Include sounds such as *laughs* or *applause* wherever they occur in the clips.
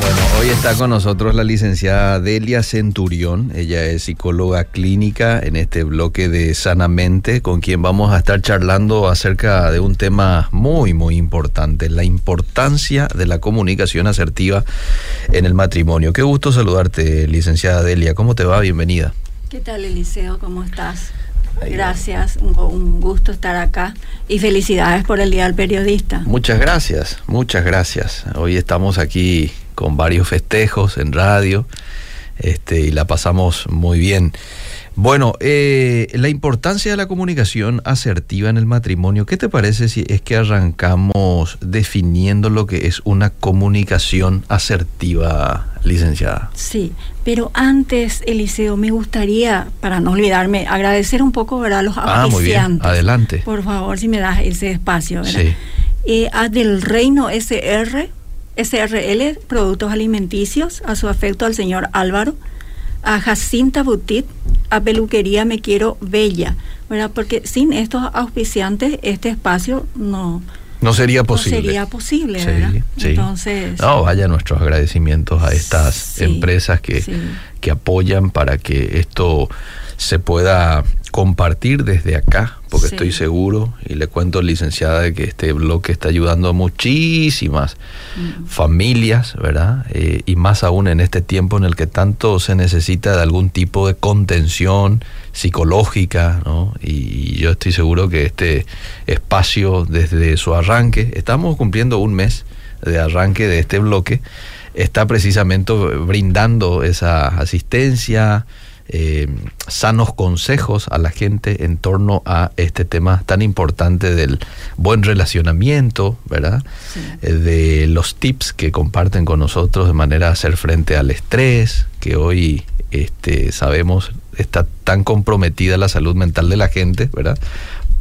Bueno, hoy está con nosotros la licenciada Delia Centurión. Ella es psicóloga clínica en este bloque de Sanamente, con quien vamos a estar charlando acerca de un tema muy, muy importante, la importancia de la comunicación asertiva en el matrimonio. Qué gusto saludarte, licenciada Delia. ¿Cómo te va? Bienvenida. ¿Qué tal, Eliseo? ¿Cómo estás? Gracias, un, gusto estar acá y felicidades por el Día del Periodista. Muchas gracias, muchas gracias. Hoy estamos aquí con varios festejos en radio este, y la pasamos muy bien. Bueno, eh, la importancia de la comunicación asertiva en el matrimonio, ¿qué te parece si es que arrancamos definiendo lo que es una comunicación asertiva, licenciada? Sí, pero antes, Eliseo, me gustaría, para no olvidarme, agradecer un poco a los Ah, muy bien, adelante. Por favor, si me das ese espacio. Sí. Eh, a del Reino SR, SRL, Productos Alimenticios, a su afecto al señor Álvaro, a Jacinta Butit, a Peluquería Me Quiero Bella, ¿verdad? Porque sin estos auspiciantes este espacio no... No sería posible. No sería posible, ¿verdad? Entonces... No, vaya nuestros agradecimientos a estas empresas que, que apoyan para que esto se pueda compartir desde acá, porque estoy seguro, y le cuento, licenciada, de que este bloque está ayudando a muchísimas familias, ¿verdad? Eh, y más aún en este tiempo en el que tanto se necesita de algún tipo de contención psicológica, ¿no? Y yo estoy seguro que este espacio, desde su arranque, estamos cumpliendo un mes de arranque de este bloque, está precisamente brindando esa asistencia, eh, sanos consejos a la gente en torno a este tema tan importante del buen relacionamiento, ¿verdad? Eh, de los tips que comparten con nosotros de manera a hacer frente al estrés, que hoy este, sabemos está tan comprometida la salud mental de la gente, ¿verdad?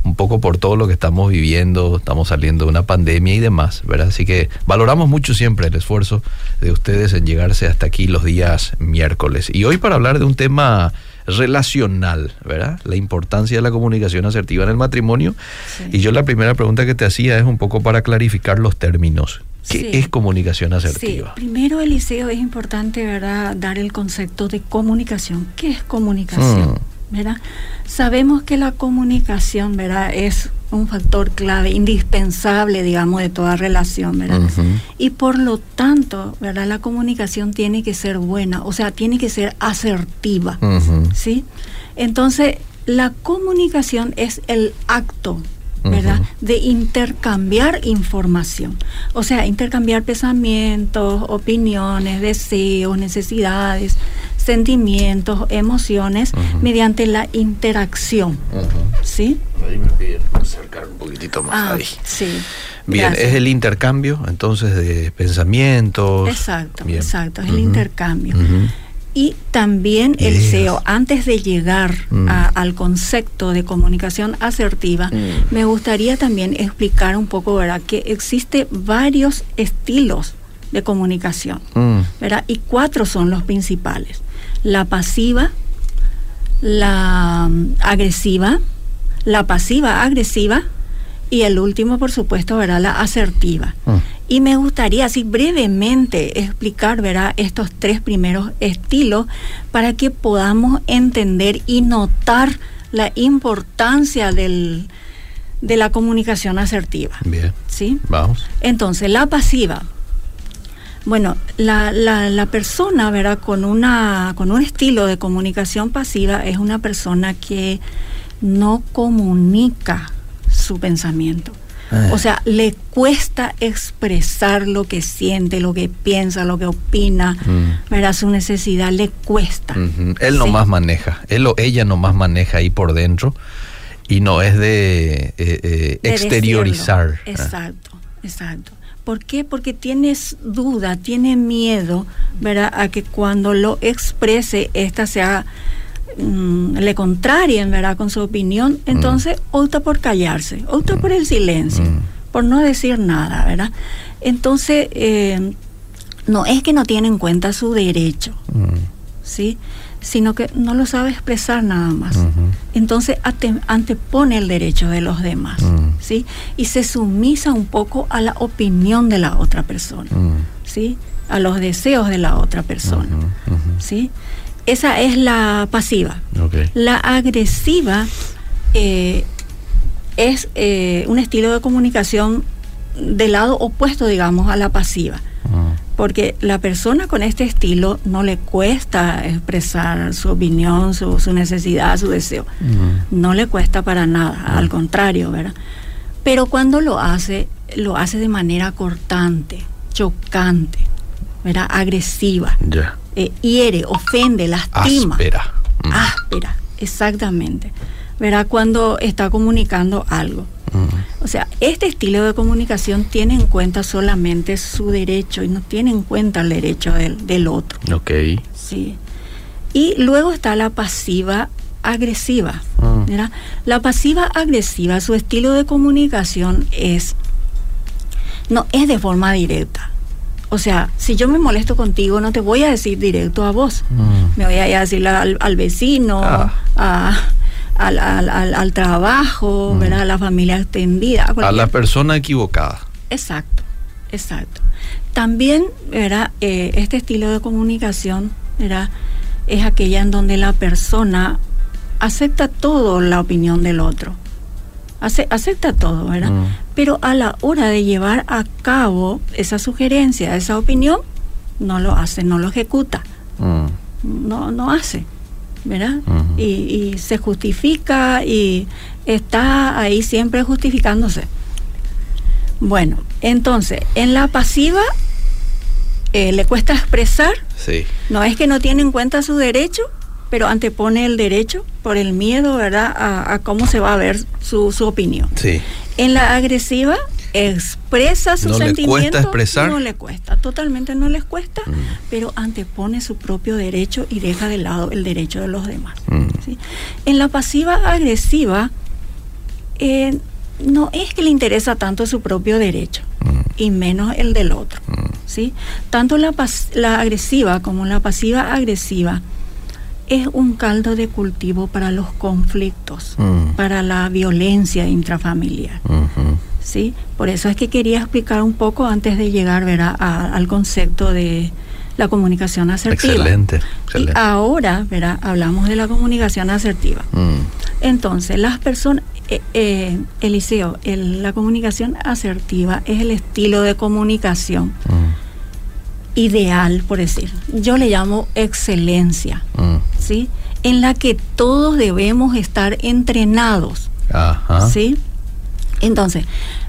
Un poco por todo lo que estamos viviendo, estamos saliendo de una pandemia y demás, ¿verdad? Así que valoramos mucho siempre el esfuerzo de ustedes en llegarse hasta aquí los días miércoles. Y hoy para hablar de un tema relacional, ¿verdad? La importancia de la comunicación asertiva en el matrimonio. Y yo la primera pregunta que te hacía es un poco para clarificar los términos. ¿Qué es comunicación asertiva? Sí. Primero, Eliseo, es importante, ¿verdad?, dar el concepto de comunicación. ¿Qué es comunicación? Mm. ¿Verdad? Sabemos que la comunicación, ¿verdad? Es un factor clave, indispensable, digamos, de toda relación, ¿verdad? Y por lo tanto, ¿verdad? La comunicación tiene que ser buena, o sea, tiene que ser asertiva, ¿sí? Entonces, la comunicación es el acto, ¿verdad? De intercambiar información. O sea, intercambiar pensamientos, opiniones, deseos, necesidades, sentimientos, emociones mediante la interacción. ¿Sí? Ahí me piden acercar un poquitito más ah, ahí. Sí. Bien, es el intercambio entonces de pensamientos. Exacto, exacto, es el intercambio. Y también el SEO, antes de llegar mm. al concepto de comunicación asertiva, mm. me gustaría también explicar un poco, ¿verdad? Que existe varios estilos de comunicación, mm. ¿verdad? Y cuatro son los principales la pasiva, la mm, agresiva, la pasiva agresiva y el último, por supuesto, verá la asertiva. Ah. Y me gustaría así brevemente explicar, verá, estos tres primeros estilos para que podamos entender y notar la importancia del, de la comunicación asertiva. Bien. ¿Sí? Vamos. Entonces, la pasiva bueno, la, la, la, persona, ¿verdad? Con, una, con un estilo de comunicación pasiva es una persona que no comunica su pensamiento. Ah. O sea, le cuesta expresar lo que siente, lo que piensa, lo que opina, mm. ¿verdad? Su necesidad le cuesta. Él no más maneja, él o ella no más maneja ahí por dentro y no es de, eh, eh, exteriorizar. Exacto, exacto. ¿Por qué? Porque tienes duda, tiene miedo, ¿verdad? A que cuando lo exprese, esta sea, mm, le contrarien, ¿verdad? Con su opinión, entonces mm. opta por callarse, opta por el silencio. Mm. por no decir nada, ¿verdad? Entonces, eh, no es que no tiene en cuenta su derecho, mm. ¿sí? Sino que no lo sabe expresar nada más. Entonces antepone el derecho de los demás, mm. ¿sí? Y se sumisa un poco a la opinión de la otra persona, mm. ¿sí? A los deseos de la otra persona, ¿sí? Esa es la pasiva. La agresiva eh, es eh, un estilo de comunicación del lado opuesto, digamos, a la pasiva. Ah. Porque la persona con este estilo no le cuesta expresar su opinión, su, necesidad, su deseo. No le cuesta para nada, al contrario, ¿verdad? Pero cuando lo hace, lo hace de manera cortante, chocante, ¿verdad? Agresiva. Eh, hiere, ofende, lastima. Áspera. Áspera, exactamente. ¿Verdad? Cuando está comunicando algo. O sea, este estilo de comunicación tiene en cuenta solamente su derecho y no tiene en cuenta el derecho del, del otro. Ok. Sí. Y luego está la pasiva agresiva. Ah. La pasiva agresiva, su estilo de comunicación es no es de forma directa. O sea, si yo me molesto contigo, no te voy a decir directo a vos. Mm. Me voy a, decirle al, vecino, ah. a al, al, al, trabajo, mm. A la familia extendida. A, la persona equivocada. Exacto, exacto. También, ¿verdad? Eh, este estilo de comunicación, ¿verdad? Es aquella en donde la persona acepta todo la opinión del otro. acepta todo, ¿verdad? Mm. Pero a la hora de llevar a cabo esa sugerencia, esa opinión, no lo hace, no lo ejecuta. Mm. No, no hace. ¿Verdad? y, se justifica y está ahí siempre justificándose. Bueno, entonces, en la pasiva eh, le cuesta expresar. Sí. No es que no tiene en cuenta su derecho, pero antepone el derecho por el miedo, ¿verdad?, a, cómo se va a ver su, su opinión. Sí. En la agresiva expresa sus no le cuesta expresar? no le cuesta, totalmente no les cuesta, mm. pero antepone su propio derecho y deja de lado el derecho de los demás. Mm. En la pasiva agresiva, eh, no es que le interesa tanto su propio derecho mm. y menos el del otro. ¿sí? Tanto la, la agresiva como la pasiva agresiva es un caldo de cultivo para los conflictos, para la violencia intrafamiliar. ¿Sí? Por eso es que quería explicar un poco antes de llegar al concepto de la comunicación asertiva. Excelente. Y ahora ¿verdad? hablamos de la comunicación asertiva. Mm. Entonces, las personas, eh, eh, Eliseo, la comunicación asertiva es el estilo de comunicación mm. ideal, por decir. Yo le llamo excelencia, mm. ¿sí? En la que todos debemos estar entrenados. Ajá. ¿Sí? Entonces,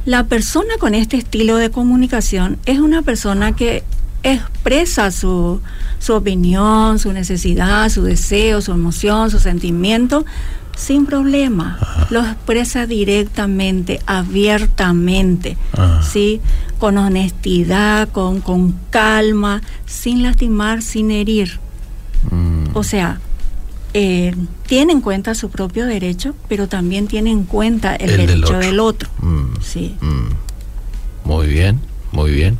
la persona con este estilo de comunicación es una persona que expresa su, opinión, su necesidad, su deseo, su emoción, su sentimiento, sin problema. Lo expresa directamente, abiertamente, ¿sí? Con honestidad, con, con calma, sin lastimar, sin herir. Mm. O sea, eh, tiene en cuenta su propio derecho, pero también tiene en cuenta el, derecho del otro. Mm, sí. Mm. Muy bien, muy bien.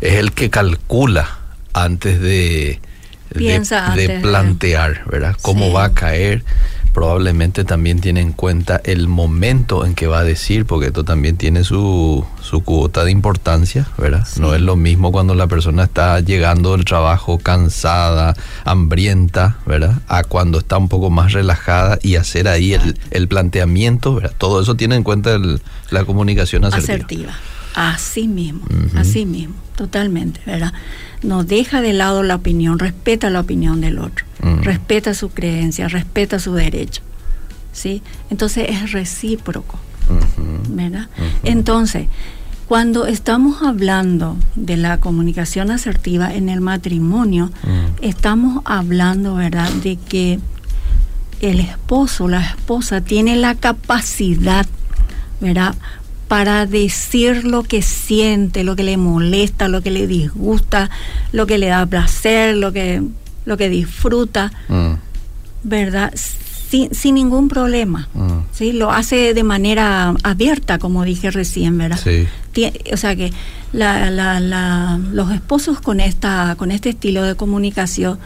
Es el que calcula antes de, de, plantear, ¿verdad? Cómo va a caer probablemente también tiene en cuenta el momento en que va a decir, porque esto también tiene su, su cuota de importancia, ¿verdad? No es lo mismo cuando la persona está llegando del trabajo cansada, hambrienta, ¿verdad? A cuando está un poco más relajada y hacer ahí el, el planteamiento, ¿verdad? Todo eso tiene en cuenta la comunicación asertiva. asertiva. Así mismo, así mismo, totalmente, ¿verdad? No deja de lado la opinión, respeta la opinión del otro, respeta su creencia, respeta su derecho, ¿sí? Entonces es recíproco, ¿verdad? Entonces, cuando estamos hablando de la comunicación asertiva en el matrimonio, estamos hablando, ¿verdad?, de que el esposo, la esposa tiene la capacidad, ¿verdad?, para decir lo que siente, lo que le molesta, lo que le disgusta, lo que le da placer, lo que, lo que disfruta, mm. ¿verdad? sin, sin ningún problema. Mm. ¿sí? Lo hace de manera abierta, como dije recién, ¿verdad? Sí. o sea que la, la, la, los esposos con, esta, con este estilo de comunicación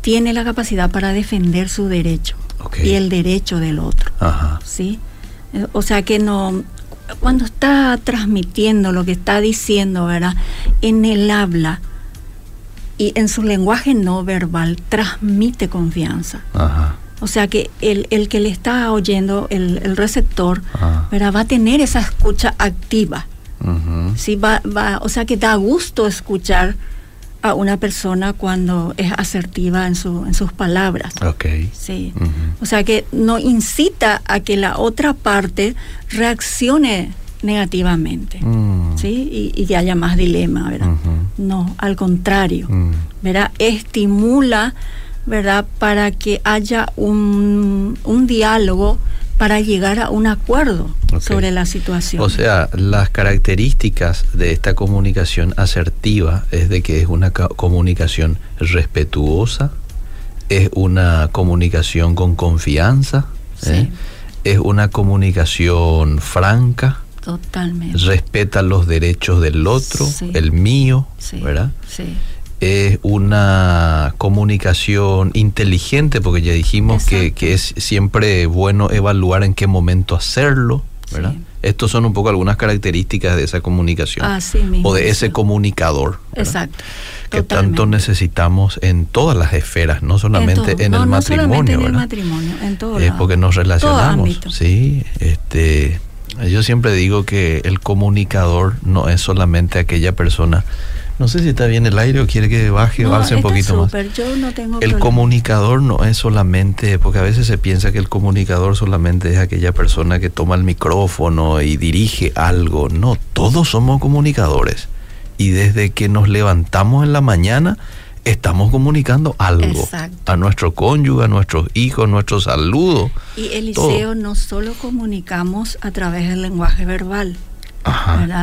tienen la capacidad para defender su derecho y el derecho del otro. ¿sí? O sea que no, cuando está transmitiendo lo que está diciendo, ¿verdad? En el habla y en su lenguaje no verbal transmite confianza. O sea que el, el, que le está oyendo, el, receptor, ¿verdad? va a tener esa escucha activa. ¿sí? va, va, o sea que da gusto escuchar a una persona cuando es asertiva en, su, en sus palabras. Okay. Sí. O sea que no incita a que la otra parte reaccione negativamente, mm. ¿sí? Y, que haya más dilema, ¿verdad? No, al contrario, mm. ¿verdad? Estimula, ¿verdad? Para que haya un, un diálogo para llegar a un acuerdo sobre la situación. O sea, las características de esta comunicación asertiva es de que es una comunicación respetuosa, es una comunicación con confianza, ¿eh? es una comunicación franca. Totalmente. Respeta los derechos del otro, el mío, ¿verdad? Sí. Es una comunicación inteligente, porque ya dijimos que, es siempre bueno evaluar en qué momento hacerlo, ¿verdad? Estos son un poco algunas características de esa comunicación. O de ese comunicador. Exacto. Que tanto necesitamos en todas las esferas, no solamente en, el matrimonio, en el matrimonio, en todo Es porque nos relacionamos, sí, este yo siempre digo que el comunicador no es solamente aquella persona no sé si está bien el aire o quiere que baje o alce un poquito más. Yo no tengo el comunicador no es solamente, porque a veces se piensa que el comunicador solamente es aquella persona que toma el micrófono y dirige algo. No, todos somos comunicadores. Y desde que nos levantamos en la mañana, estamos comunicando algo a nuestro cónyuge, a nuestros hijos, nuestro saludo. Y Eliseo, no solo comunicamos a través del lenguaje verbal,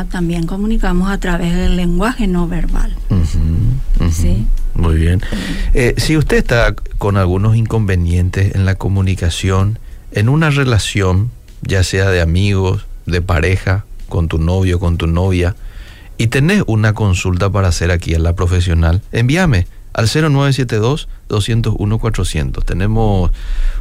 también comunicamos a través del lenguaje no verbal. ¿Sí? Muy bien. Eh, si usted está con algunos inconvenientes en la comunicación, en una relación, ya sea de amigos, de pareja, con tu novio, con tu novia, y tenés una consulta para hacer aquí en la profesional, envíame al 0972-201-400. Tenemos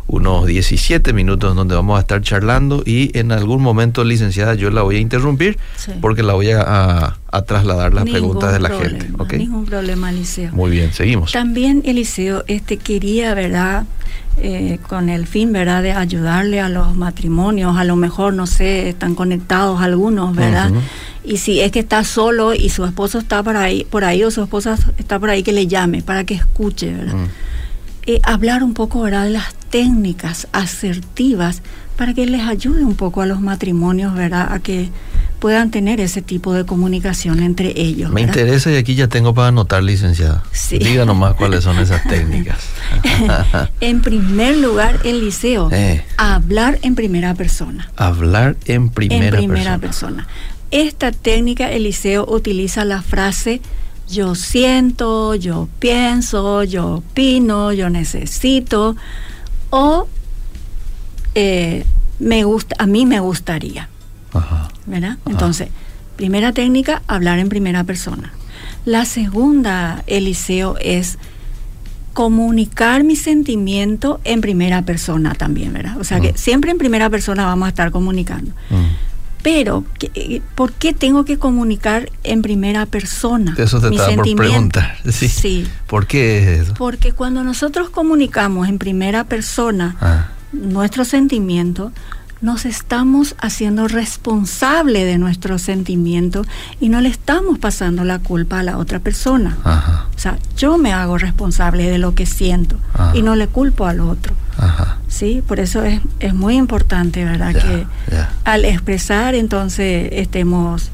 unos 17 minutos donde vamos a estar charlando y en algún momento, licenciada, yo la voy a interrumpir porque la voy a, trasladar las preguntas de la gente. ¿okay? Ningún problema, Eliseo. Muy bien, seguimos. También, Eliseo, este quería, ¿verdad? Eh, con el fin, ¿verdad?, de ayudarle a los matrimonios, a lo mejor, no sé, están conectados algunos, ¿verdad? Y si es que está solo y su esposo está por ahí, por ahí o su esposa está por ahí, que le llame para que escuche, ¿verdad? Mm. Eh, hablar un poco, ¿verdad?, de las técnicas asertivas para que les ayude un poco a los matrimonios, ¿verdad?, a que puedan tener ese tipo de comunicación entre ellos. Me interesa y aquí ya tengo para anotar, licenciada. Sí. Diga nomás cuáles son esas *laughs* técnicas. *laughs* en primer lugar, el liceo, eh. hablar en primera persona. Hablar en primera, en primera persona. Esta técnica, Eliseo utiliza la frase yo siento, yo pienso, yo opino, yo necesito o eh, me gusta, a mí me gustaría. ¿Verdad? Entonces, primera técnica, hablar en primera persona. La segunda, Eliseo, es comunicar mi sentimiento en primera persona también, ¿verdad? O sea que siempre en primera persona vamos a estar comunicando. Pero, ¿por qué tengo que comunicar en primera persona? Eso te estaba por preguntar. *laughs* Sí. ¿Por qué es eso? Porque cuando nosotros comunicamos en primera persona ah. nuestro sentimiento, nos estamos haciendo responsable de nuestros sentimientos y no le estamos pasando la culpa a la otra persona. O sea, yo me hago responsable de lo que siento y no le culpo al otro. Sí, por eso es, es muy importante, ¿verdad? que al expresar entonces estemos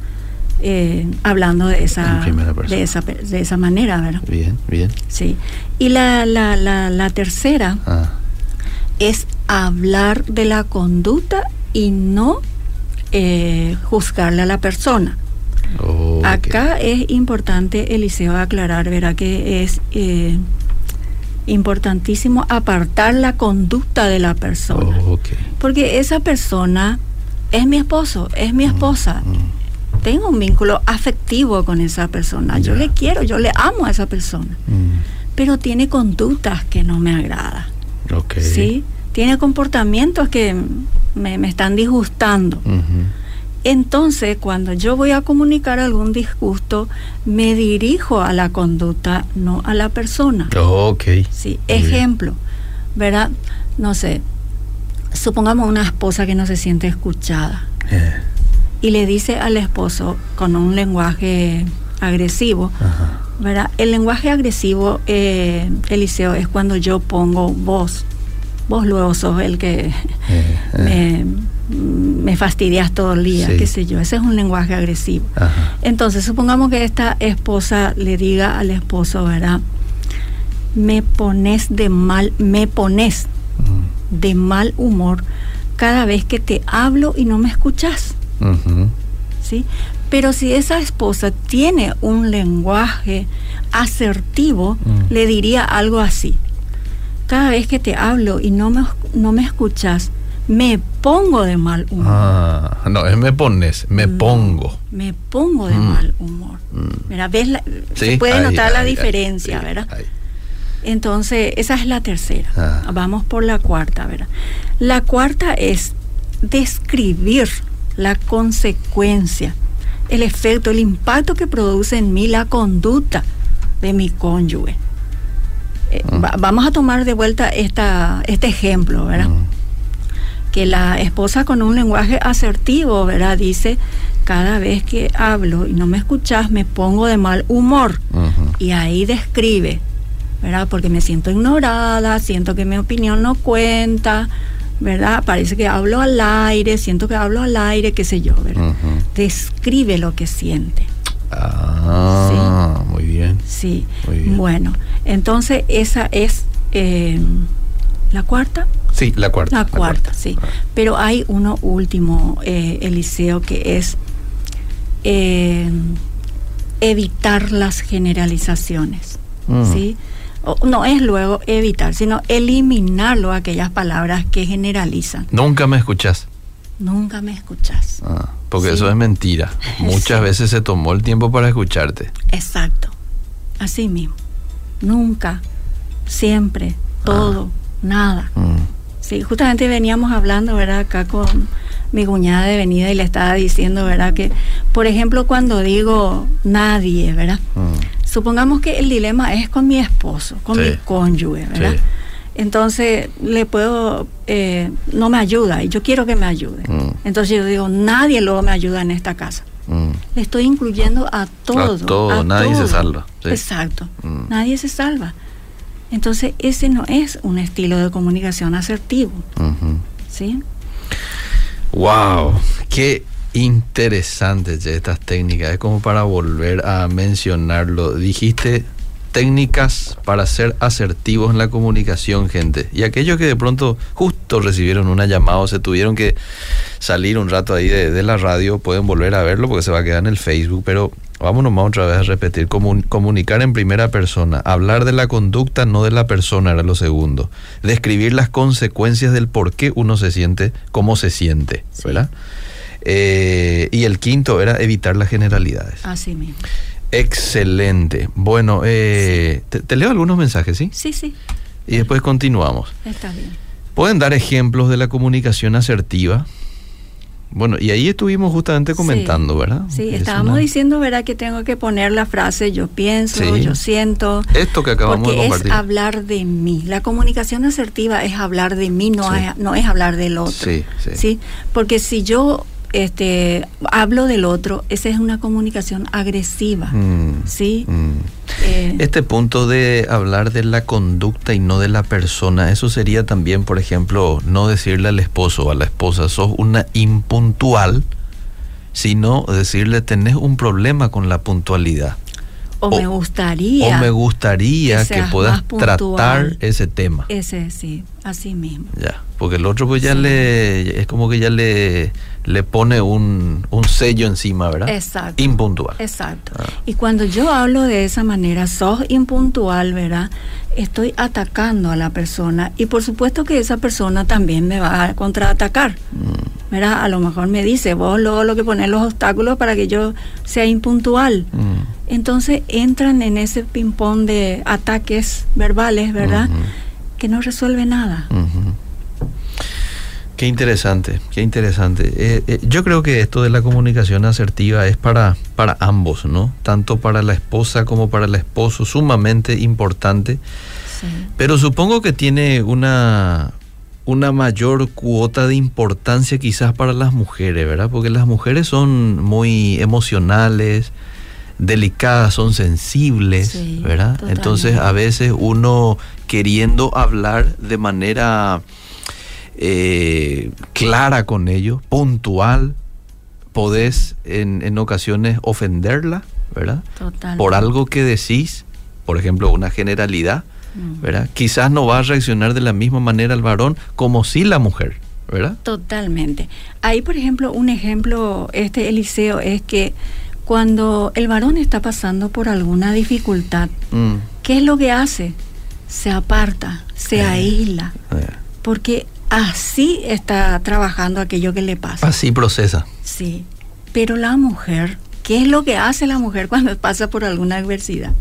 eh, hablando de esa, de esa de esa manera, ¿verdad? Bien, bien. Sí. Y la, la, la, la tercera ah. es hablar de la conducta y no eh, juzgarle a la persona. Acá es importante, Eliseo, aclarar, verá que es, eh, importantísimo apartar la conducta de la persona. Oh, Porque esa persona es mi esposo, es mi esposa. Mm, mm. Tengo un vínculo afectivo con esa persona. Yo le quiero, yo le amo a esa persona. Mm. Pero tiene conductas que no me agradan. ¿Sí? Tiene comportamientos que me, están disgustando. Entonces, cuando yo voy a comunicar algún disgusto, me dirijo a la conducta, no a la persona. Oh, ok. Sí, ejemplo, ¿verdad? No sé, supongamos una esposa que no se siente escuchada eh. y le dice al esposo con un lenguaje agresivo, ¿verdad? El lenguaje agresivo, eh, Eliseo, es cuando yo pongo voz. Vos luego sos el que eh, me me fastidias todo el día, qué sé yo. Ese es un lenguaje agresivo. Entonces, supongamos que esta esposa le diga al esposo, ¿verdad? Me pones de mal, me pones mm. de mal humor cada vez que te hablo y no me escuchas. ¿Sí? Pero si esa esposa tiene un lenguaje asertivo, mm. le diría algo así. Cada vez que te hablo y no me, no me escuchas, me pongo de mal humor. Ah, no, es me pones, me pongo. Me pongo de mm. mal humor. Mm. Mira, ¿ves se puede notar la diferencia, ¿verdad? Entonces, esa es la tercera. Ah. Vamos por la cuarta, ¿verdad? La cuarta es describir la consecuencia, el efecto, el impacto que produce en mí la conducta de mi cónyuge. Eh, mm. vamos a tomar de vuelta esta, este ejemplo, ¿verdad? Que la esposa con un lenguaje asertivo, ¿verdad? Dice, cada vez que hablo y no me escuchas, me pongo de mal humor. Y ahí describe, ¿verdad? Porque me siento ignorada, siento que mi opinión no cuenta, ¿verdad? Parece que hablo al aire, siento que hablo al aire, qué sé yo, ¿verdad? Describe lo que siente. Ah, muy bien. Sí. Bueno, entonces esa es eh, la cuarta. Sí, la cuarta. La cuarta, sí. Pero hay uno último, eh, Eliseo, que es eh, evitar las generalizaciones. Mm. ¿sí? no es luego evitar, sino eliminarlo aquellas palabras que generalizan. Nunca me escuchas. Nunca me escuchas. Ah, porque eso es mentira. *laughs* Muchas veces se tomó el tiempo para escucharte. Exacto. Así mismo. Nunca, siempre, todo, ah. Nada. Mm. Sí, justamente veníamos hablando, ¿verdad? Acá con mi cuñada de venida y le estaba diciendo, ¿verdad? Que, por ejemplo, cuando digo nadie, ¿verdad? Mm. Supongamos que el dilema es con mi esposo, con mi cónyuge, ¿verdad? Entonces le puedo, eh, no me ayuda y yo quiero que me ayude. Mm. Entonces yo digo, nadie luego me ayuda en esta casa. Mm. Le estoy incluyendo a todo. A todo, nadie se salva. Exacto, nadie se salva. Entonces, ese no es un estilo de comunicación asertivo. ¿Sí? ¡Wow! ¡Qué interesantes estas técnicas! Es como para volver a mencionarlo. Dijiste técnicas para ser asertivos en la comunicación, gente. Y aquellos que de pronto justo recibieron una llamada o se tuvieron que salir un rato ahí de, la radio, pueden volver a verlo porque se va a quedar en el Facebook, pero vámonos más otra vez a repetir, comunicar en primera persona, hablar de la conducta, no de la persona, era lo segundo. Describir las consecuencias del por qué uno se siente como se siente, ¿verdad? Eh, y el quinto era evitar las generalidades. Así mismo. Excelente. Bueno, eh, te, leo algunos mensajes, ¿sí? Sí, sí. Y después continuamos. Está bien. ¿Pueden dar ejemplos de la comunicación asertiva? Bueno, y ahí estuvimos justamente comentando, ¿verdad? Sí, estábamos diciendo, ¿verdad? Que tengo que poner la frase yo pienso, yo siento. Esto que acabamos de compartir. es hablar de mí. La comunicación asertiva es hablar de mí, no, es, no es hablar del otro. Sí, sí. ¿sí? Porque si yo este, hablo del otro, esa es una comunicación agresiva, mm, ¿sí? Mm. Eh, este punto de hablar de la conducta y no de la persona, eso sería también, por ejemplo, no decirle al esposo o a la esposa, sos una impuntual, sino decirle, tenés un problema con la puntualidad. o, me gustaría. O me gustaría que, puedas tratar ese tema. Ese sí, así mismo. Ya, porque el otro pues ya le, es como que ya le, le pone un, un sello encima, ¿verdad? Exacto. Impuntual. Exacto. Ah. Y cuando yo hablo de esa manera, sos impuntual, ¿verdad? Estoy atacando a la persona y por supuesto que esa persona también me va a contraatacar. Mm. ¿verdad? A lo mejor me dice, vos luego lo que poner los obstáculos para que yo sea impuntual. Mm. Entonces entran en ese ping-pong de ataques verbales, ¿verdad? Que no resuelve nada. Qué interesante, qué interesante. Eh, eh, yo creo que esto de la comunicación asertiva es para, para ambos, ¿no? Tanto para la esposa como para el esposo, sumamente importante. Pero supongo que tiene una, una mayor cuota de importancia quizás para las mujeres, ¿verdad? Porque las mujeres son muy emocionales, delicadas, son sensibles, ¿verdad? Entonces a veces uno queriendo hablar de manera eh, clara con ellos, puntual, podés en, en ocasiones ofenderla, ¿verdad? Por algo que decís, por ejemplo, una generalidad, mm. ¿verdad? Quizás no va a reaccionar de la misma manera el varón como si la mujer, ¿verdad? Totalmente. Ahí, por ejemplo, un ejemplo, este Eliseo, es que cuando el varón está pasando por alguna dificultad, mm. ¿qué es lo que hace? Se aparta, se eh, aísla, eh. porque así está trabajando aquello que le pasa. Así procesa. Sí, pero la mujer, ¿qué es lo que hace la mujer cuando pasa por alguna adversidad?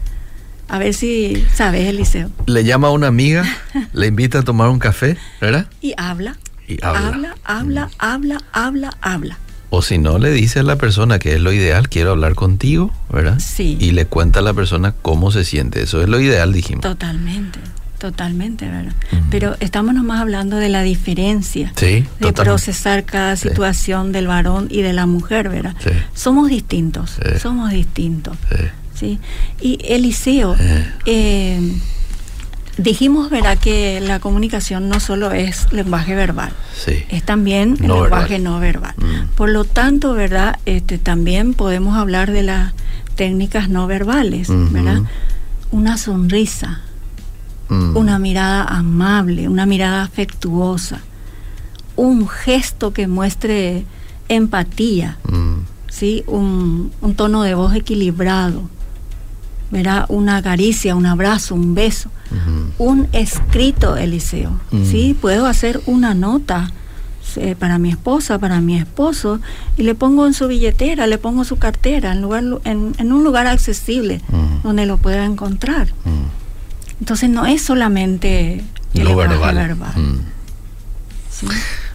A ver si sabes, Eliseo. Le llama a una amiga, *laughs* le invita a tomar un café, ¿verdad? Y habla. Y habla. Habla, habla, mm. habla, habla, habla. O si no, le dice a la persona que es lo ideal, quiero hablar contigo, ¿verdad? Sí. Y le cuenta a la persona cómo se siente. Eso es lo ideal, dijimos. Totalmente, totalmente, ¿verdad? Pero estamos nomás hablando de la diferencia sí, de procesar cada situación del varón y de la mujer, ¿verdad? Sí. Somos distintos, somos distintos. Sí. Y Eliseo, eh, Dijimos, verá, que la comunicación no solo es lenguaje verbal, es también el lenguaje no verbal. Mm. Por lo tanto, verdad, este, también podemos hablar de las técnicas no verbales, ¿verdad? Una sonrisa, mm. una mirada amable, una mirada afectuosa, un gesto que muestre empatía, mm. ¿sí? Un, un tono de voz equilibrado, verá una caricia, un abrazo, un beso, un escrito, Eliseo. ¿sí? Puedo hacer una nota eh, para mi esposa, para mi esposo, y le pongo en su billetera, le pongo su cartera, en, lugar, en, un lugar accesible donde lo pueda encontrar. Entonces no es solamente el lo verbal. ¿Sí?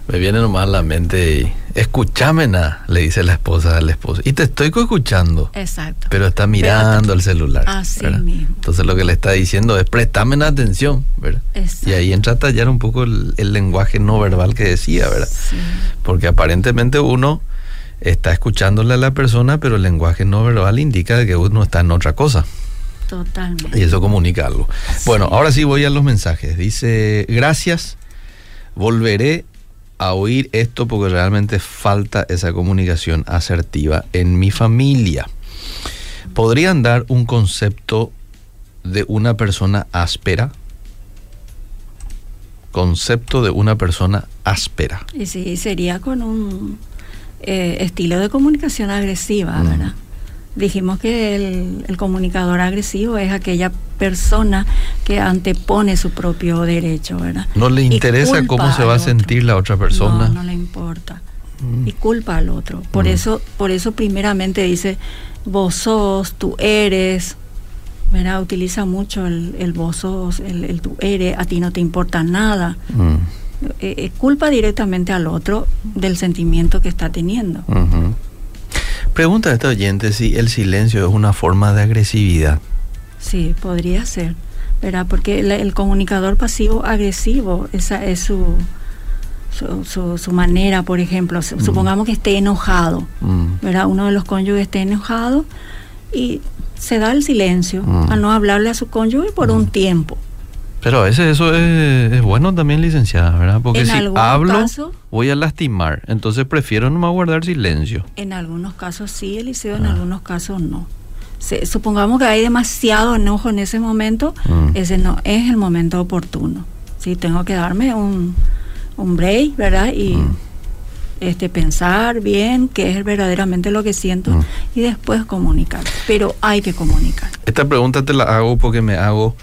Me viene nomás a la mente, escúchame, le dice la esposa al esposo. Y te estoy escuchando. Exacto. Pero está mirando el celular. Así mismo. Entonces lo que le está diciendo es, préstame atención, ¿verdad? Exacto. Y ahí entra a tallar un poco el, lenguaje no verbal que decía, ¿verdad? Sí. Porque aparentemente uno está escuchándole a la persona, pero el lenguaje no verbal indica que uno está en otra cosa. Totalmente. Y eso comunica algo. Bueno, ahora sí voy a los mensajes. Dice, gracias, volveré a oír esto porque realmente falta esa comunicación asertiva en mi familia. ¿Podrían dar un concepto de una persona áspera? Concepto de una persona áspera. Y sí, sería con un eh, estilo de comunicación agresiva, mm. ¿verdad? Dijimos que el, comunicador agresivo es aquella persona que antepone su propio derecho, ¿verdad? No le interesa cómo se va a sentir la otra persona. No, no le importa. Mm. Y culpa al otro. Por mm. eso, por eso primeramente dice, vos sos, tú eres, ¿verdad? Utiliza mucho el, el vos sos, el, tú eres, a ti no te importa nada. Mm. Eh, eh, culpa directamente al otro del sentimiento que está teniendo. Pregunta a este oyente si el silencio es una forma de agresividad. Sí, podría ser, ¿verdad? Porque el, comunicador pasivo agresivo, esa es su, su, manera, por ejemplo. Mm. Supongamos que esté enojado, mm. ¿verdad? Uno de los cónyuges esté enojado y se da el silencio mm. a no hablarle a su cónyuge por un tiempo. Pero a veces eso es, bueno también, licenciada, ¿verdad? Porque si hablo, voy a lastimar. Entonces prefiero no guardar silencio. En algunos casos sí, Eliseo, en ah. algunos casos no. supongamos que hay demasiado enojo en ese momento, mm. ese no es el momento oportuno. Sí, tengo que darme un, un break, ¿verdad? Y mm. este pensar bien qué es verdaderamente lo que siento mm. y después comunicar. Pero hay que comunicar. Esta pregunta te la hago porque me hago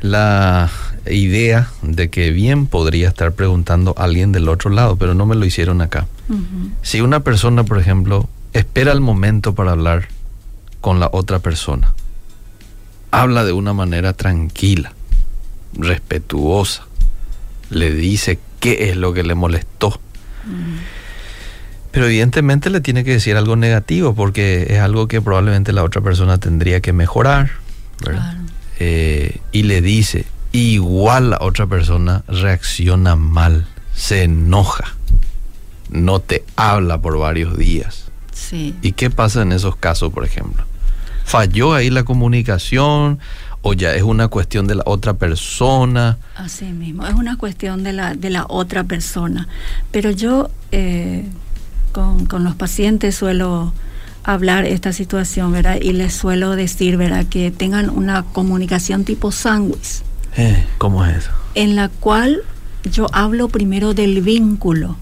la idea de que bien podría estar preguntando a alguien del otro lado, pero no me lo hicieron acá. Si una persona, por ejemplo, espera el momento para hablar con la otra persona, habla de una manera tranquila, respetuosa, le dice qué es lo que le molestó. Pero evidentemente le tiene que decir algo negativo porque es algo que probablemente la otra persona tendría que mejorar. Eh, y le dice, igual la otra persona reacciona mal, se enoja, no te habla por varios días. ¿Y qué pasa en esos casos, por ejemplo? ¿Falló ahí la comunicación o ya es una cuestión de la otra persona? Así mismo, es una cuestión de la, de la otra persona. Pero yo eh, con, con, los pacientes suelo hablar esta situación, ¿verdad? Y les suelo decir, ¿verdad? Que tengan una comunicación tipo sándwich. Eh, ¿Cómo es eso? En la cual yo hablo primero del vínculo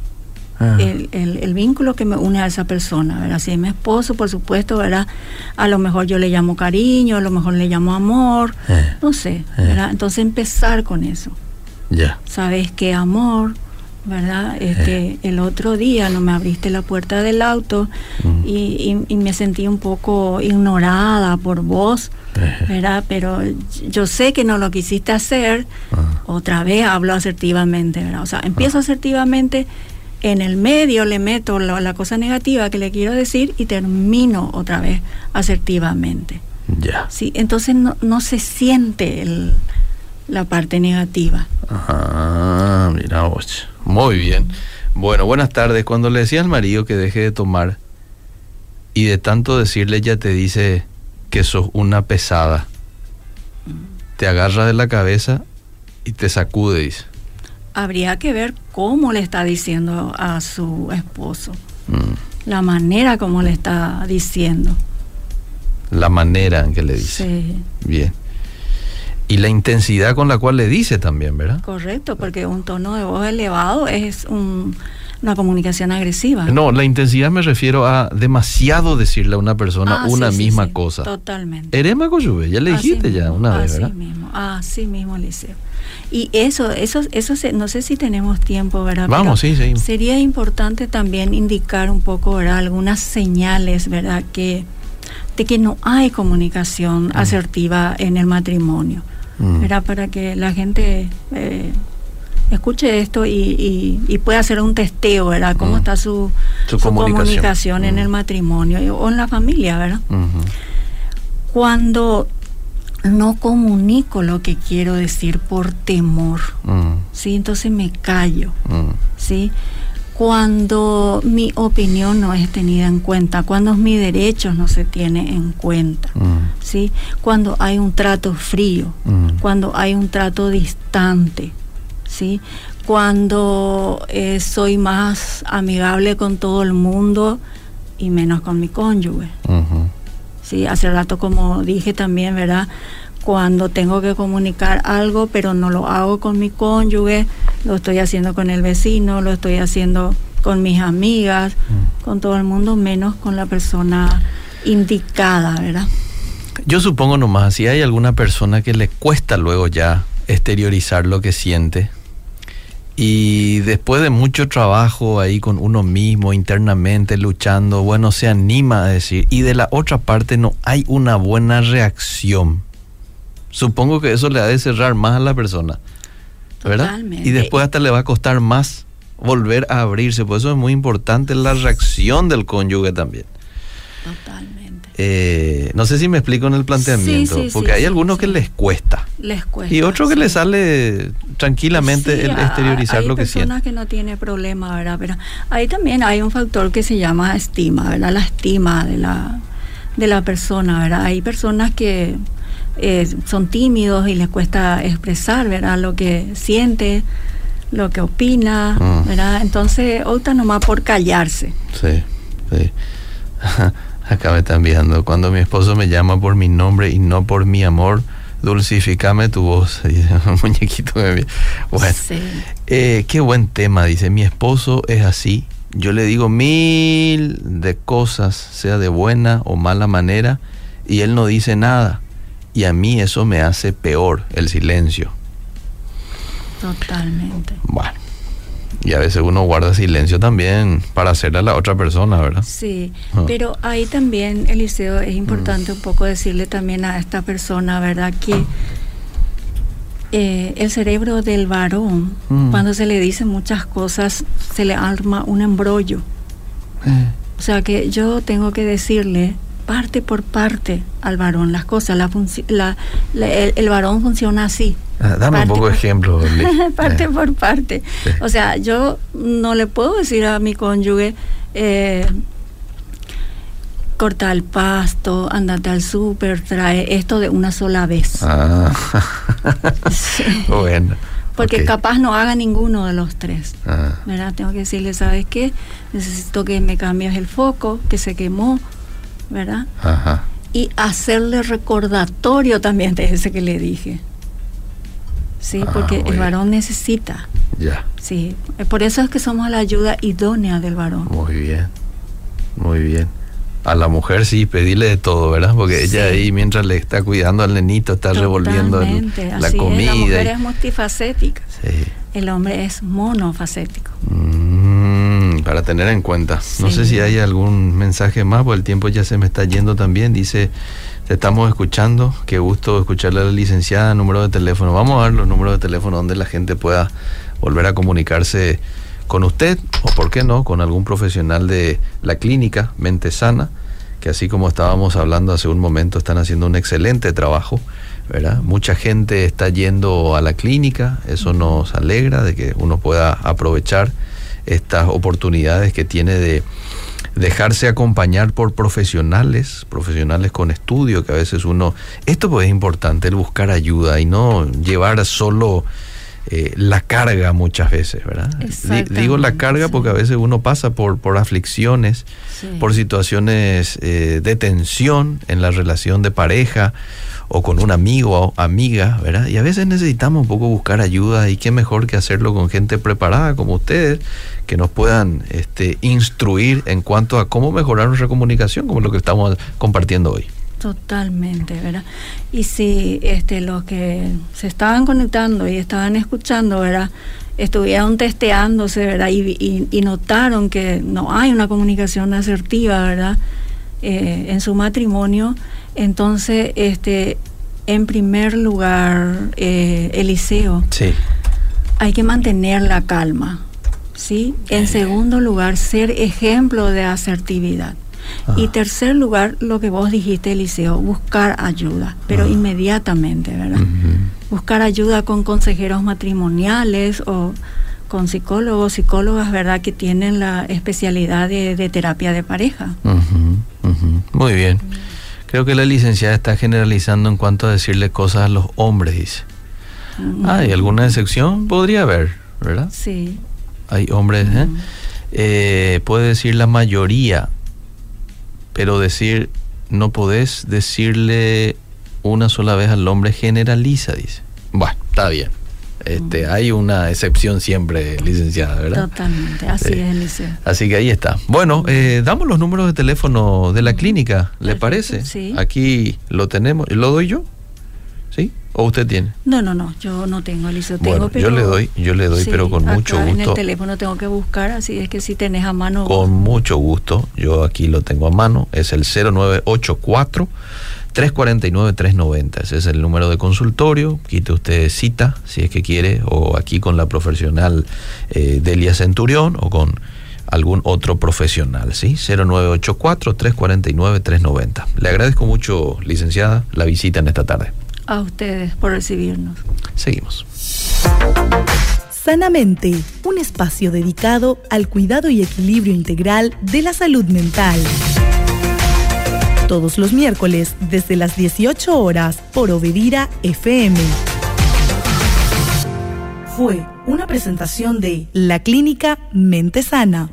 Ah. el, el, vínculo que me une a esa persona, ¿verdad? Si es mi esposo, por supuesto, ¿verdad? A lo mejor yo le llamo cariño, a lo mejor le llamo amor, eh. no sé, eh. ¿verdad? Entonces empezar con eso. Ya. Sabes que amor, ¿verdad? Este, eh. el otro día no me abriste la puerta del auto mm. y, y, me sentí un poco ignorada por vos, ¿verdad? Pero yo sé que no lo quisiste hacer, ah. otra vez hablo asertivamente, ¿verdad? O sea, empiezo ah. asertivamente en el medio le meto la, cosa negativa que le quiero decir y termino otra vez asertivamente. Ya. Sí, entonces no, no se siente el, la parte negativa. Ajá, mira vos. Muy bien. Bueno, buenas tardes. Cuando le decía al marido que deje de tomar y de tanto decirle ya te dice que sos una pesada, te agarra de la cabeza y te sacude, dice habría que ver cómo le está diciendo a su esposo. Mm. La manera como le está diciendo. La manera en que le dice. Sí. Bien. Y la intensidad con la cual le dice también, ¿verdad? Correcto, porque un tono de voz elevado es un, una comunicación agresiva. No, la intensidad me refiero a demasiado decirle a una persona ah, una misma cosa. Totalmente. Erema Coyube, ya le dijiste ya una vez, ¿verdad? Así mismo, así mismo, Liceo. Y eso, eso, eso no sé si tenemos tiempo, ¿verdad? Vamos, sí, sí. Sería importante también indicar un poco, ¿verdad? Algunas señales, ¿verdad? Que, de que no hay comunicación asertiva en el matrimonio, mm. ¿verdad? Para que la gente eh, escuche esto y, y, pueda hacer un testeo, ¿verdad? Cómo mm. está su, comunicación, en el matrimonio o en la familia, ¿verdad? Cuando no comunico lo que quiero decir por temor, mm. ¿sí? Entonces me callo, mm. ¿sí? Cuando mi opinión no es tenida en cuenta, cuando mis derechos no se tienen en cuenta, mm. ¿Sí? Cuando hay un trato frío, cuando hay un trato distante, ¿sí? Cuando eh, soy más amigable con todo el mundo y menos con mi cónyuge. Sí, hace rato como dije también, ¿verdad? Cuando tengo que comunicar algo, pero no lo hago con mi cónyuge, lo estoy haciendo con el vecino, lo estoy haciendo con mis amigas, mm. con todo el mundo, menos con la persona indicada, ¿verdad? Yo supongo nomás, si hay alguna persona que le cuesta luego ya exteriorizar lo que siente, y después de mucho trabajo ahí con uno mismo, internamente luchando, bueno, se anima a decir. Y de la otra parte no hay una buena reacción. Supongo que eso le ha de cerrar más a la persona. ¿Verdad? Y después hasta le va a costar más volver a abrirse. Por eso es muy importante la reacción del cónyuge también. Totalmente. Eh, no sé si me explico en el planteamiento, porque hay algunos que les cuesta. Les cuesta. Y otros que les sale tranquilamente el exteriorizar lo que sienten. Hay personas que no tienen problema, ¿verdad? Pero ahí también hay un factor que se llama estima, ¿verdad? La estima de la, de la persona, ¿verdad? Hay personas que eh, son tímidos y les cuesta expresar, ¿verdad? Lo que siente, lo que opina, mm. ¿verdad? Entonces opta nomás por callarse. Sí, sí. *laughs* Acá me están enviando. Cuando mi esposo me llama por mi nombre y no por mi amor, dulcificame tu voz. *laughs* Un muñequito Bueno, eh, qué buen tema. Dice, mi esposo es así. Yo le digo mil de cosas, sea de buena o mala manera, y él no dice nada. Y a mí eso me hace peor, el silencio. Totalmente. Bueno. Y a veces uno guarda silencio también para hacerle a la otra persona, ¿verdad? Sí, ah. pero ahí también, Eliseo, es importante un poco decirle también a esta persona, ¿verdad? Que eh, el cerebro del varón, mm. cuando se le dicen muchas cosas, se le arma un embrollo. Eh. O sea que yo tengo que decirle parte por parte al varón las cosas. La, el, varón funciona así. Ah, dame un poco de ejemplo. *laughs* parte eh. por parte. O sea, yo no le puedo decir a mi cónyuge, eh, corta el pasto, andate al súper, trae esto de una sola vez. Ah. *laughs* Bueno. Porque capaz no haga ninguno de los tres. Ah. ¿Verdad? Tengo que decirle, ¿sabes qué? Necesito que me cambies el foco, que se quemó, ¿verdad? Ajá. Y hacerle recordatorio también de *laughs* ese que le dije. Sí, ah, porque el varón necesita. Ya. Sí, por eso es que somos la ayuda idónea del varón. Muy bien, muy bien. A la mujer sí, pedirle de todo, ¿verdad? Porque ella ahí mientras le está cuidando al nenito, está revolviendo la comida. la mujer es multifacética. Sí. El hombre es monofacético. Mm, para tener en cuenta. No sé si hay algún mensaje más, porque el tiempo ya se me está yendo también. Dice, te estamos escuchando, qué gusto escucharle a la licenciada, número de teléfono. Vamos a dar los números de teléfono donde la gente pueda volver a comunicarse con usted o, por qué no, con algún profesional de la clínica Mente Sana, que así como estábamos hablando hace un momento, están haciendo un excelente trabajo ¿verdad? Mucha gente está yendo a la clínica, eso nos alegra de que uno pueda aprovechar estas oportunidades que tiene de dejarse acompañar por profesionales, profesionales con estudio, que a veces uno, esto pues es importante, el buscar ayuda y no llevar solo eh, la carga muchas veces, ¿verdad? Digo la carga porque a veces uno pasa por, por aflicciones, por situaciones eh, de tensión en la relación de pareja o con un amigo o amiga, ¿verdad? Y a veces necesitamos un poco buscar ayuda y qué mejor que hacerlo con gente preparada como ustedes, que nos puedan este, instruir en cuanto a cómo mejorar nuestra comunicación, como lo que estamos compartiendo hoy. Totalmente, ¿verdad? Y si este, los que se estaban conectando y estaban escuchando, ¿verdad? Estuvieron testeándose, ¿verdad? Y, y, notaron que no hay una comunicación asertiva, ¿verdad? Eh, en su matrimonio, entonces, este, en primer lugar, eh, Eliseo, sí. hay que mantener la calma, ¿sí? En segundo lugar, ser ejemplo de asertividad. Y tercer lugar, lo que vos dijiste, Eliseo, buscar ayuda, pero inmediatamente, ¿verdad? Buscar ayuda con consejeros matrimoniales o con psicólogos, psicólogas, ¿verdad? Que tienen la especialidad de, terapia de pareja. Muy bien. Creo que la licenciada está generalizando en cuanto a decirle cosas a los hombres, dice. ¿Hay alguna excepción? Podría haber, ¿verdad? Sí. Hay hombres, ¿eh? ¿eh? Puede decir la mayoría, pero decir, no podés decirle una sola vez al hombre generaliza, dice. Bueno, está bien. Este, hay una excepción siempre, licenciada, ¿verdad? Totalmente, así es, licenciada. Así que ahí está. Bueno, eh, damos los números de teléfono de la clínica, ¿le parece? Sí. Aquí lo tenemos. ¿Lo doy yo? ¿Sí? ¿O usted tiene? No, no, no, yo no tengo, Alicia. Bueno, yo le doy, yo le doy, pero con mucho gusto. En el teléfono tengo que buscar, así es que si tenés a mano. Con mucho gusto, yo aquí lo tengo a mano, es el 0984 349-390, ese es el número de consultorio, quite usted cita si es que quiere, o aquí con la profesional eh, Delia Centurión o con algún otro profesional, ¿sí? 0984-349-390. Le agradezco mucho, licenciada, la visita en esta tarde. A ustedes por recibirnos. Seguimos. Sanamente, un espacio dedicado al cuidado y equilibrio integral de la salud mental todos los miércoles desde las 18 horas por Obedira FM. Fue una presentación de La Clínica Mente Sana.